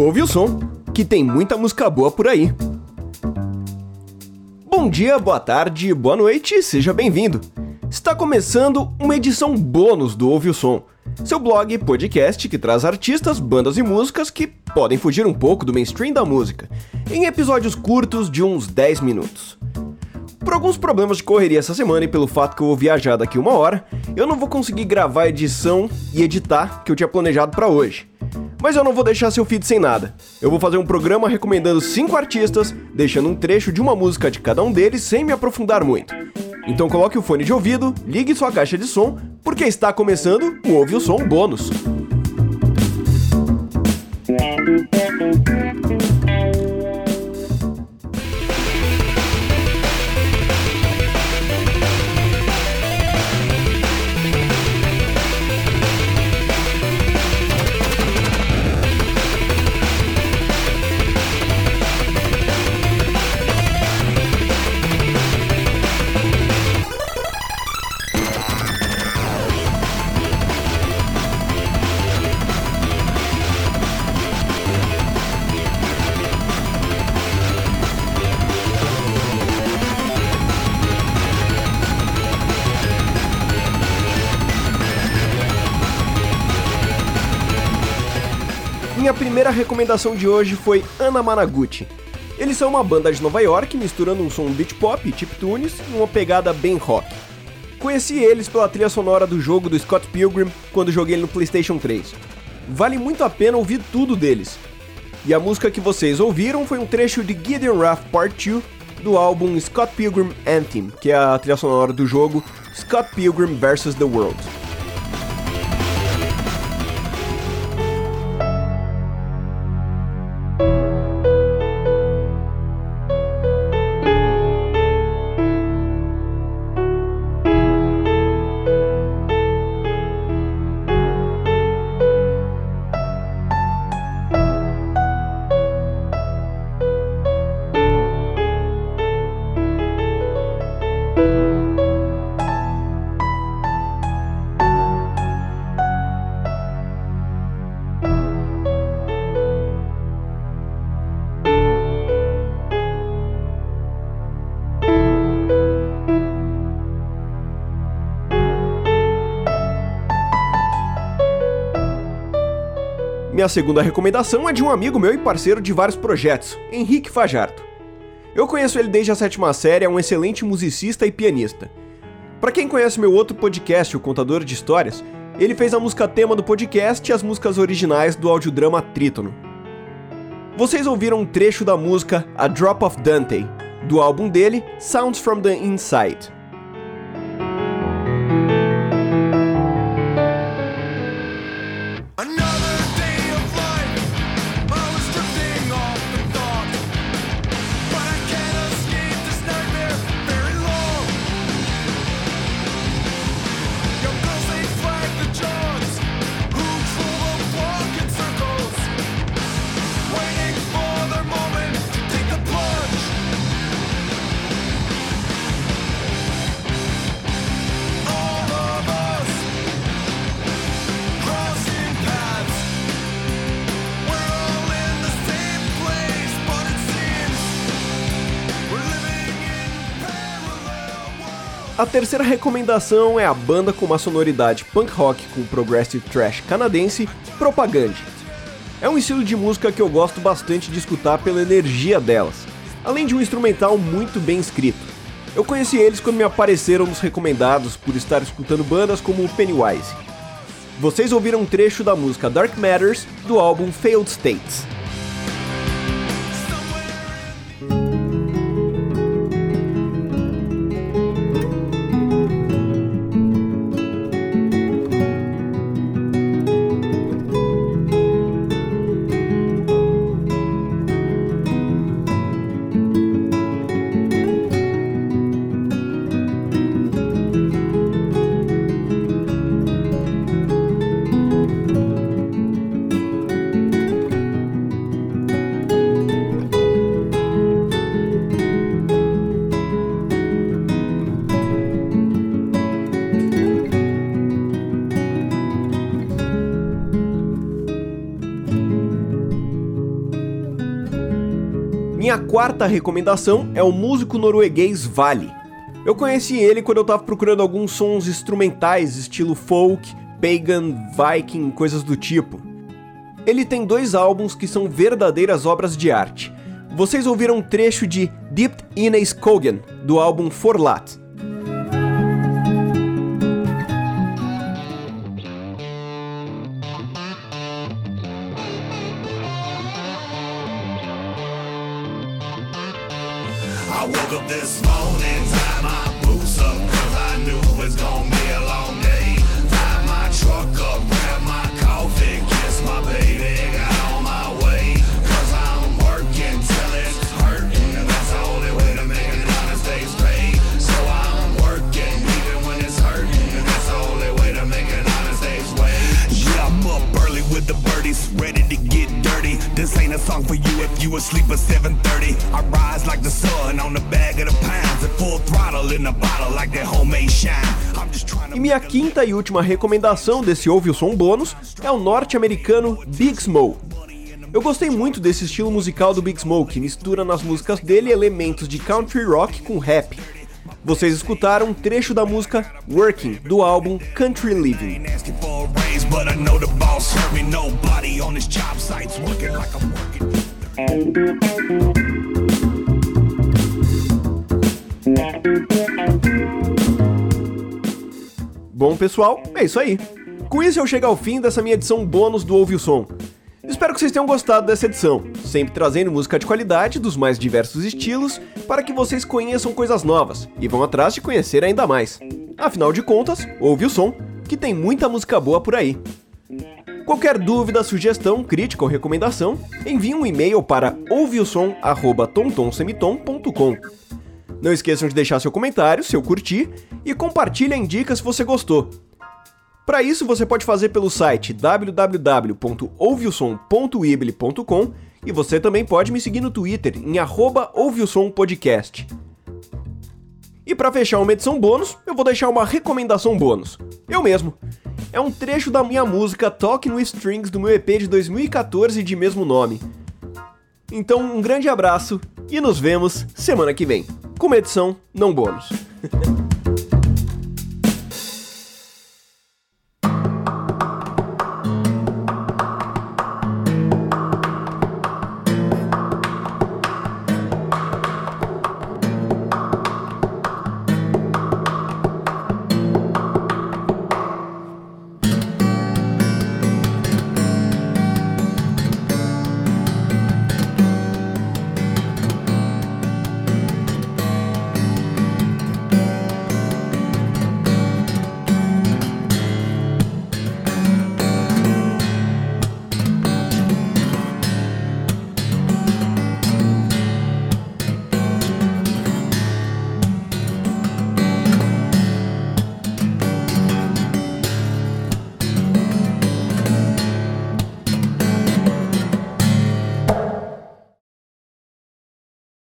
Ouve o som, que tem muita música boa por aí. Bom dia, boa tarde, boa noite, seja bem-vindo. Está começando uma edição bônus do Ouve o Som, seu blog podcast que traz artistas, bandas e músicas que podem fugir um pouco do mainstream da música, em episódios curtos de uns 10 minutos. Por alguns problemas de correria essa semana e pelo fato que eu vou viajar daqui uma hora, eu não vou conseguir gravar a edição e editar que eu tinha planejado para hoje. Mas eu não vou deixar seu feed sem nada. Eu vou fazer um programa recomendando cinco artistas, deixando um trecho de uma música de cada um deles sem me aprofundar muito. Então coloque o fone de ouvido, ligue sua caixa de som, porque está começando o Ouve o Som Bônus. Minha primeira recomendação de hoje foi Ana Managuchi. Eles são uma banda de Nova York misturando um som beat pop, tip tunes e uma pegada bem rock. Conheci eles pela trilha sonora do jogo do Scott Pilgrim quando joguei no PlayStation 3. Vale muito a pena ouvir tudo deles. E a música que vocês ouviram foi um trecho de Gideon Wrath Part 2 do álbum Scott Pilgrim Anthem, que é a trilha sonora do jogo Scott Pilgrim vs. The World. Minha segunda recomendação é de um amigo meu e parceiro de vários projetos, Henrique Fajardo. Eu conheço ele desde a sétima série, é um excelente musicista e pianista. Para quem conhece meu outro podcast, O Contador de Histórias, ele fez a música tema do podcast e as músicas originais do audiodrama Trítono. Vocês ouviram um trecho da música A Drop of Dante, do álbum dele Sounds from the Inside. A terceira recomendação é a banda com uma sonoridade punk rock com progressive thrash canadense, Propaganda. É um estilo de música que eu gosto bastante de escutar pela energia delas, além de um instrumental muito bem escrito. Eu conheci eles quando me apareceram nos recomendados por estar escutando bandas como Pennywise. Vocês ouviram um trecho da música Dark Matters do álbum Failed States. Minha quarta recomendação é o músico norueguês Vale. Eu conheci ele quando eu tava procurando alguns sons instrumentais, estilo folk, pagan, viking, coisas do tipo. Ele tem dois álbuns que são verdadeiras obras de arte. Vocês ouviram um trecho de Dipped in Skogen, do álbum Forlat. I woke up this morning, tied my boots up, cause I knew it was gonna be a long day. Tied my truck up, grabbed my coffee, kissed my baby, got on my way. Cause I'm working till it's hurting, and that's the only way to make an honest day's pay. So I'm working even when it's hurting, and that's the only way to make an honest day's wage. Yeah, I'm up early with the birdies, ready to get dirty. This ain't a song for you if you asleep at 7:30. E minha quinta e última recomendação desse Ouve o Som bônus é o norte-americano Big Smoke. Eu gostei muito desse estilo musical do Big Smoke, que mistura nas músicas dele elementos de country rock com rap. Vocês escutaram um trecho da música Working, do álbum Country Living. Bom, pessoal, é isso aí. Com isso eu chego ao fim dessa minha edição bônus do Ouve o Som. Espero que vocês tenham gostado dessa edição, sempre trazendo música de qualidade dos mais diversos estilos para que vocês conheçam coisas novas e vão atrás de conhecer ainda mais. Afinal de contas, ouve o som, que tem muita música boa por aí. Qualquer dúvida, sugestão, crítica ou recomendação, envie um e-mail para ouveosom@tomtomsemitom.com. Não esqueçam de deixar seu comentário, se eu curtir, e compartilhe em dicas se você gostou. Para isso, você pode fazer pelo site www.ouveosom.weebly.com e você também pode me seguir no Twitter em arroba ouveosompodcast. E para fechar uma edição bônus, eu vou deixar uma recomendação bônus. Eu mesmo. É um trecho da minha música Talking with Strings do meu EP de 2014 de mesmo nome. Então, um grande abraço e nos vemos semana que vem, com uma edição não bônus.